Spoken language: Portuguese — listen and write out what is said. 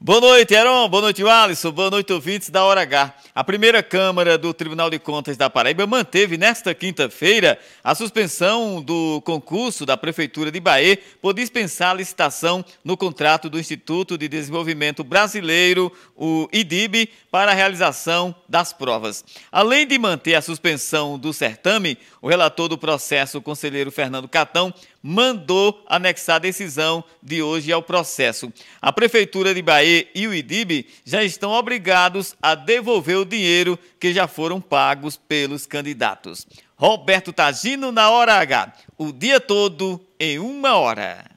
Boa noite, Heron. Boa noite, Alisson. Boa noite, ouvintes da Hora H. A primeira Câmara do Tribunal de Contas da Paraíba manteve nesta quinta-feira a suspensão do concurso da Prefeitura de Bahia por dispensar a licitação no contrato do Instituto de Desenvolvimento Brasileiro, o IDIB, para a realização das provas. Além de manter a suspensão do certame, o relator do processo, o conselheiro Fernando Catão, mandou anexar a decisão de hoje ao processo. A Prefeitura de Bahia e o IDIB já estão obrigados a devolver o dinheiro que já foram pagos pelos candidatos. Roberto Tagino na Hora H, o dia todo em uma hora.